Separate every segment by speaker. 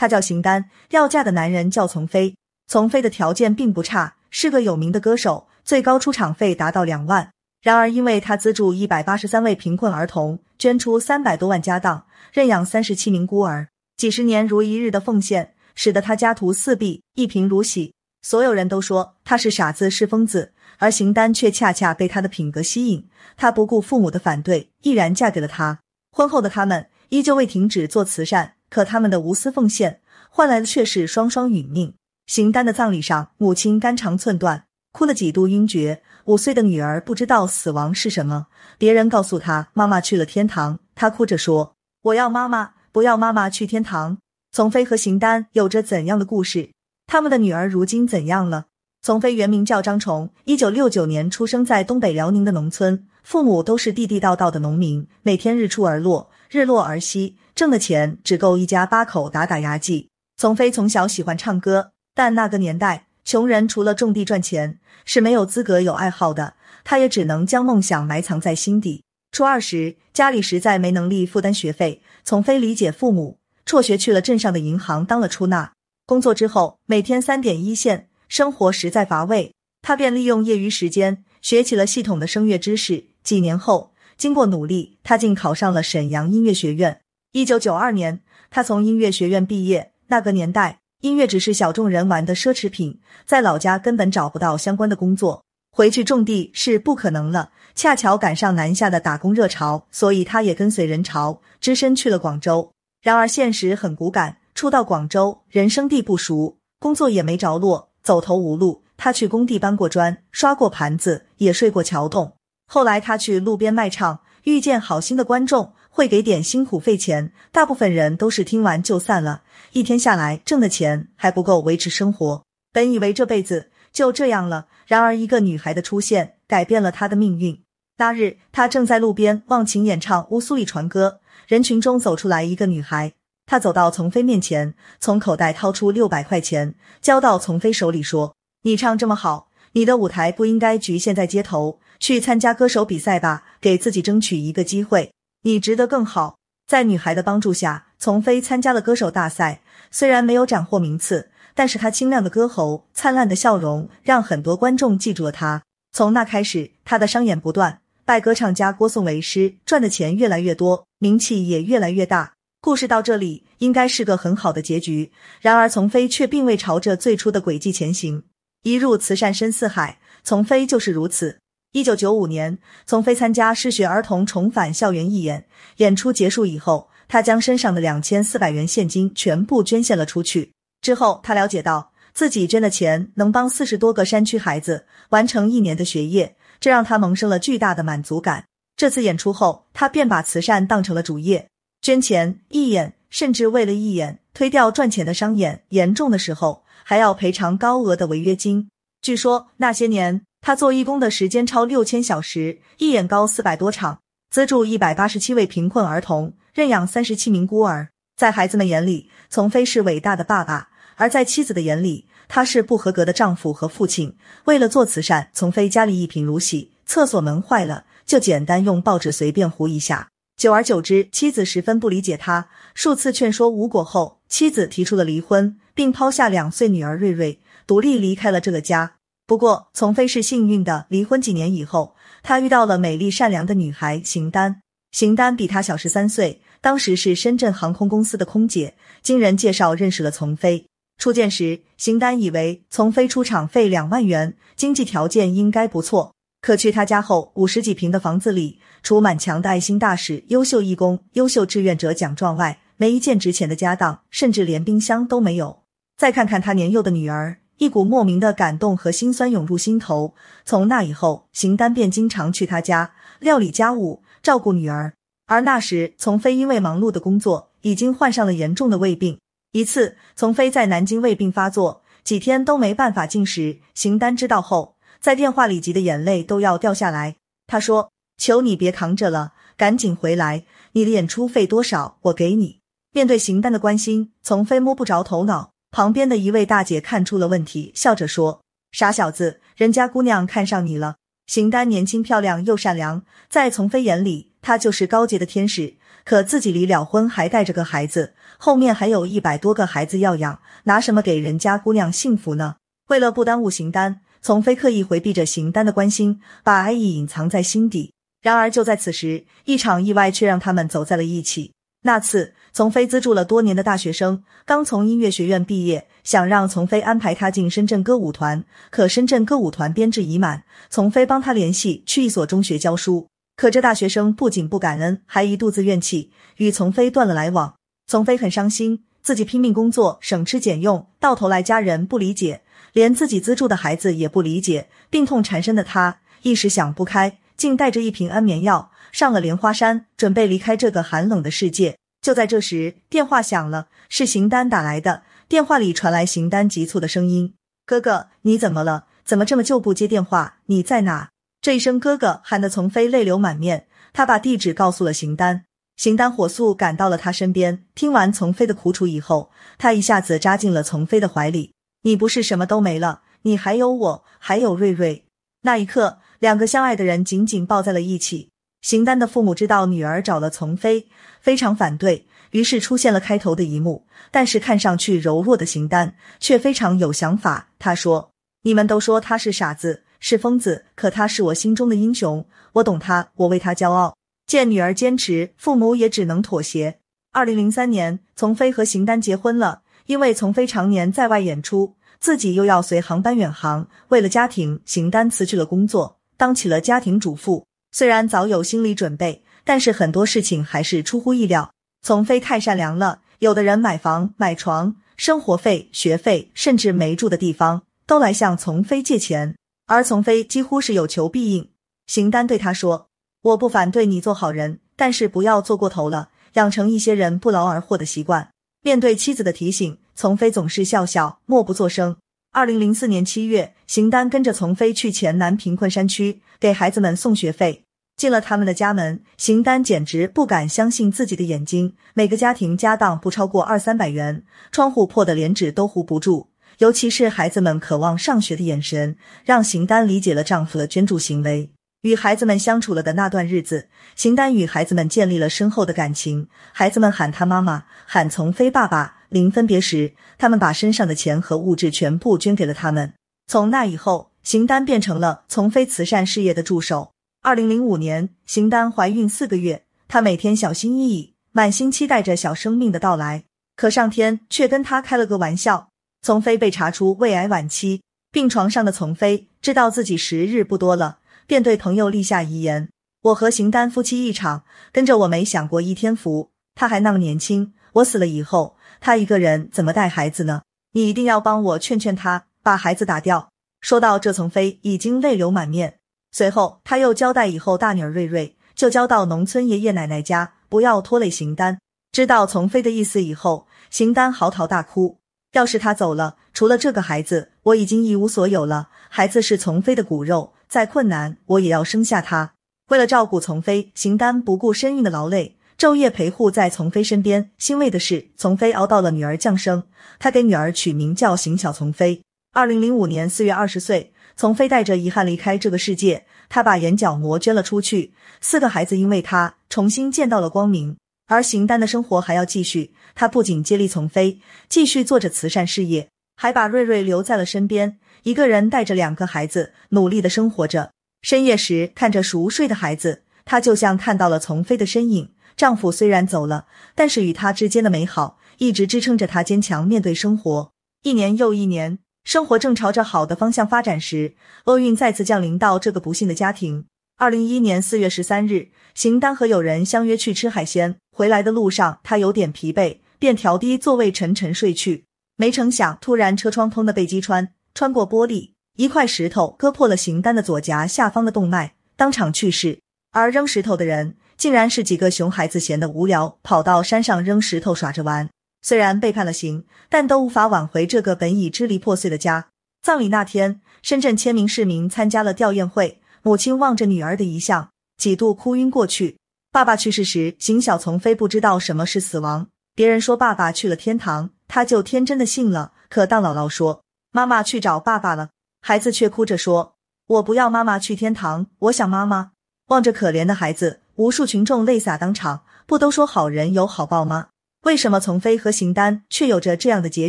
Speaker 1: 她叫邢丹，要嫁的男人叫丛飞。丛飞的条件并不差，是个有名的歌手，最高出场费达到两万。然而，因为他资助一百八十三位贫困儿童，捐出三百多万家当，认养三十七名孤儿，几十年如一日的奉献，使得他家徒四壁，一贫如洗。所有人都说他是傻子，是疯子，而邢丹却恰恰被他的品格吸引。她不顾父母的反对，毅然嫁给了他。婚后的他们依旧未停止做慈善，可他们的无私奉献换来的却是双双殒命。邢丹的葬礼上，母亲肝肠寸断，哭了几度晕厥。五岁的女儿不知道死亡是什么，别人告诉她妈妈去了天堂，她哭着说：“我要妈妈，不要妈妈去天堂。”丛飞和邢丹有着怎样的故事？他们的女儿如今怎样了？丛飞原名叫张崇，一九六九年出生在东北辽宁的农村，父母都是地地道道的农民，每天日出而落，日落而息，挣的钱只够一家八口打打牙祭。丛飞从小喜欢唱歌，但那个年代。穷人除了种地赚钱是没有资格有爱好的，他也只能将梦想埋藏在心底。初二时，家里实在没能力负担学费，丛飞理解父母，辍学去了镇上的银行当了出纳。工作之后，每天三点一线，生活实在乏味，他便利用业余时间学起了系统的声乐知识。几年后，经过努力，他竟考上了沈阳音乐学院。一九九二年，他从音乐学院毕业。那个年代。音乐只是小众人玩的奢侈品，在老家根本找不到相关的工作，回去种地是不可能了。恰巧赶上南下的打工热潮，所以他也跟随人潮，只身去了广州。然而现实很骨感，初到广州，人生地不熟，工作也没着落，走投无路。他去工地搬过砖，刷过盘子，也睡过桥洞。后来他去路边卖唱，遇见好心的观众。会给点辛苦费钱，大部分人都是听完就散了。一天下来挣的钱还不够维持生活，本以为这辈子就这样了。然而一个女孩的出现改变了他的命运。那日他正在路边忘情演唱《乌苏里船歌》，人群中走出来一个女孩，她走到丛飞面前，从口袋掏出六百块钱交到丛飞手里，说：“你唱这么好，你的舞台不应该局限在街头，去参加歌手比赛吧，给自己争取一个机会。”你值得更好。在女孩的帮助下，丛飞参加了歌手大赛。虽然没有斩获名次，但是他清亮的歌喉、灿烂的笑容，让很多观众记住了他。从那开始，他的商演不断，拜歌唱家郭颂为师，赚的钱越来越多，名气也越来越大。故事到这里应该是个很好的结局。然而，丛飞却并未朝着最初的轨迹前行。一入慈善深似海，丛飞就是如此。一九九五年，从飞参加失学儿童重返校园义演，演出结束以后，他将身上的两千四百元现金全部捐献了出去。之后，他了解到自己捐的钱能帮四十多个山区孩子完成一年的学业，这让他萌生了巨大的满足感。这次演出后，他便把慈善当成了主业，捐钱义演，甚至为了义演推掉赚钱的商演，严重的时候还要赔偿高额的违约金。据说那些年。他做义工的时间超六千小时，一演高四百多场，资助一百八十七位贫困儿童，认养三十七名孤儿。在孩子们眼里，丛飞是伟大的爸爸；而在妻子的眼里，他是不合格的丈夫和父亲。为了做慈善，从飞家里一贫如洗，厕所门坏了就简单用报纸随便糊一下。久而久之，妻子十分不理解他，数次劝说无果后，妻子提出了离婚，并抛下两岁女儿瑞瑞，独立离开了这个家。不过，丛飞是幸运的。离婚几年以后，他遇到了美丽善良的女孩邢丹。邢丹比他小十三岁，当时是深圳航空公司的空姐。经人介绍认识了丛飞。初见时，邢丹以为丛飞出场费两万元，经济条件应该不错。可去他家后，五十几平的房子里，除满墙的爱心大使、优秀义工、优秀志愿者奖状外，没一件值钱的家当，甚至连冰箱都没有。再看看他年幼的女儿。一股莫名的感动和心酸涌入心头。从那以后，邢丹便经常去他家料理家务，照顾女儿。而那时，丛飞因为忙碌的工作，已经患上了严重的胃病。一次，丛飞在南京胃病发作，几天都没办法进食。邢丹知道后，在电话里急得眼泪都要掉下来。他说：“求你别扛着了，赶紧回来。你的演出费多少？我给你。”面对邢丹的关心，丛飞摸不着头脑。旁边的一位大姐看出了问题，笑着说：“傻小子，人家姑娘看上你了。”邢丹年轻漂亮又善良，在丛飞眼里，她就是高洁的天使。可自己离了婚，还带着个孩子，后面还有一百多个孩子要养，拿什么给人家姑娘幸福呢？为了不耽误邢丹，丛飞刻意回避着邢丹的关心，把爱意隐藏在心底。然而就在此时，一场意外却让他们走在了一起。那次，丛飞资助了多年的大学生刚从音乐学院毕业，想让丛飞安排他进深圳歌舞团，可深圳歌舞团编制已满，丛飞帮他联系去一所中学教书，可这大学生不仅不感恩，还一肚子怨气，与丛飞断了来往。丛飞很伤心，自己拼命工作，省吃俭用，到头来家人不理解，连自己资助的孩子也不理解，病痛缠身的他一时想不开，竟带着一瓶安眠药。上了莲花山，准备离开这个寒冷的世界。就在这时，电话响了，是邢丹打来的。电话里传来邢丹急促的声音：“哥哥，你怎么了？怎么这么就不接电话？你在哪？”这一声“哥哥”喊得从飞泪流满面。他把地址告诉了邢丹，邢丹火速赶到了他身边。听完从飞的苦楚以后，他一下子扎进了从飞的怀里。“你不是什么都没了，你还有我，还有瑞瑞。”那一刻，两个相爱的人紧紧抱在了一起。邢丹的父母知道女儿找了丛飞，非常反对，于是出现了开头的一幕。但是看上去柔弱的邢丹却非常有想法。他说：“你们都说他是傻子，是疯子，可他是我心中的英雄。我懂他，我为他骄傲。”见女儿坚持，父母也只能妥协。二零零三年，丛飞和邢丹结婚了。因为丛飞常年在外演出，自己又要随航班远航，为了家庭，邢丹辞去了工作，当起了家庭主妇。虽然早有心理准备，但是很多事情还是出乎意料。从飞太善良了，有的人买房、买床、生活费、学费，甚至没住的地方，都来向从飞借钱，而从飞几乎是有求必应。邢丹对他说：“我不反对你做好人，但是不要做过头了，养成一些人不劳而获的习惯。”面对妻子的提醒，从飞总是笑笑，默不作声。二零零四年七月，邢丹跟着丛飞去黔南贫困山区给孩子们送学费。进了他们的家门，邢丹简直不敢相信自己的眼睛。每个家庭家当不超过二三百元，窗户破的连纸都糊不住。尤其是孩子们渴望上学的眼神，让邢丹理解了丈夫的捐助行为。与孩子们相处了的那段日子，邢丹与孩子们建立了深厚的感情。孩子们喊他妈妈，喊丛飞爸爸。临分别时，他们把身上的钱和物质全部捐给了他们。从那以后，邢丹变成了从飞慈善事业的助手。二零零五年，邢丹怀孕四个月，她每天小心翼翼，满心期待着小生命的到来。可上天却跟她开了个玩笑，从飞被查出胃癌晚期，病床上的从飞知道自己时日不多了，便对朋友立下遗言：“我和邢丹夫妻一场，跟着我没享过一天福。他还那么年轻，我死了以后。”他一个人怎么带孩子呢？你一定要帮我劝劝他，把孩子打掉。说到这，从飞已经泪流满面。随后，他又交代以后大女儿瑞瑞就交到农村爷爷奶奶家，不要拖累邢丹。知道从飞的意思以后，邢丹嚎啕大哭。要是他走了，除了这个孩子，我已经一无所有了。孩子是从飞的骨肉，再困难我也要生下他。为了照顾从飞，邢丹不顾身孕的劳累。昼夜陪护在从飞身边，欣慰的是，从飞熬到了女儿降生，他给女儿取名叫邢小从飞。二零零五年四月二十岁，从飞带着遗憾离开这个世界，他把眼角膜捐了出去，四个孩子因为他重新见到了光明。而邢丹的生活还要继续，他不仅接力从飞，继续做着慈善事业，还把瑞瑞留在了身边，一个人带着两个孩子努力的生活着。深夜时看着熟睡的孩子，他就像看到了从飞的身影。丈夫虽然走了，但是与他之间的美好一直支撑着她坚强面对生活。一年又一年，生活正朝着好的方向发展时，厄运再次降临到这个不幸的家庭。二零一一年四月十三日，邢丹和友人相约去吃海鲜，回来的路上他有点疲惫，便调低座位沉沉睡去。没成想，突然车窗砰的被击穿，穿过玻璃，一块石头割破了邢丹的左颊下方的动脉，当场去世。而扔石头的人。竟然是几个熊孩子闲得无聊，跑到山上扔石头耍着玩。虽然被判了刑，但都无法挽回这个本已支离破碎的家。葬礼那天，深圳千名市民参加了吊唁会，母亲望着女儿的遗像，几度哭晕过去。爸爸去世时，邢小从飞不知道什么是死亡。别人说爸爸去了天堂，他就天真的信了。可当姥姥说妈妈去找爸爸了，孩子却哭着说：“我不要妈妈去天堂，我想妈妈。”望着可怜的孩子。无数群众泪洒当场，不都说好人有好报吗？为什么丛飞和邢丹却有着这样的结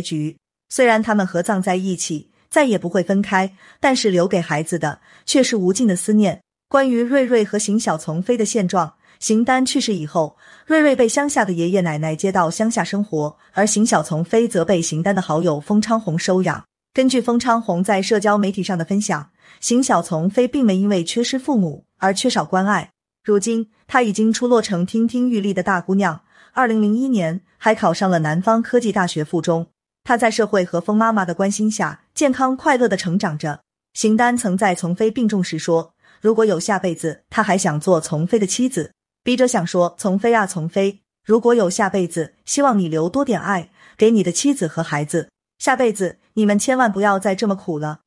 Speaker 1: 局？虽然他们合葬在一起，再也不会分开，但是留给孩子的却是无尽的思念。关于瑞瑞和邢小丛飞的现状，邢丹去世以后，瑞瑞被乡下的爷爷奶奶接到乡下生活，而邢小丛飞则被邢丹的好友封昌红收养。根据封昌红在社交媒体上的分享，邢小丛飞并没因为缺失父母而缺少关爱。如今，她已经出落成亭亭玉立的大姑娘。二零零一年，还考上了南方科技大学附中。他在社会和风妈妈的关心下，健康快乐的成长着。邢丹曾在丛飞病重时说：“如果有下辈子，他还想做丛飞的妻子。”笔者想说：“丛飞啊，丛飞，如果有下辈子，希望你留多点爱给你的妻子和孩子。下辈子你们千万不要再这么苦了。”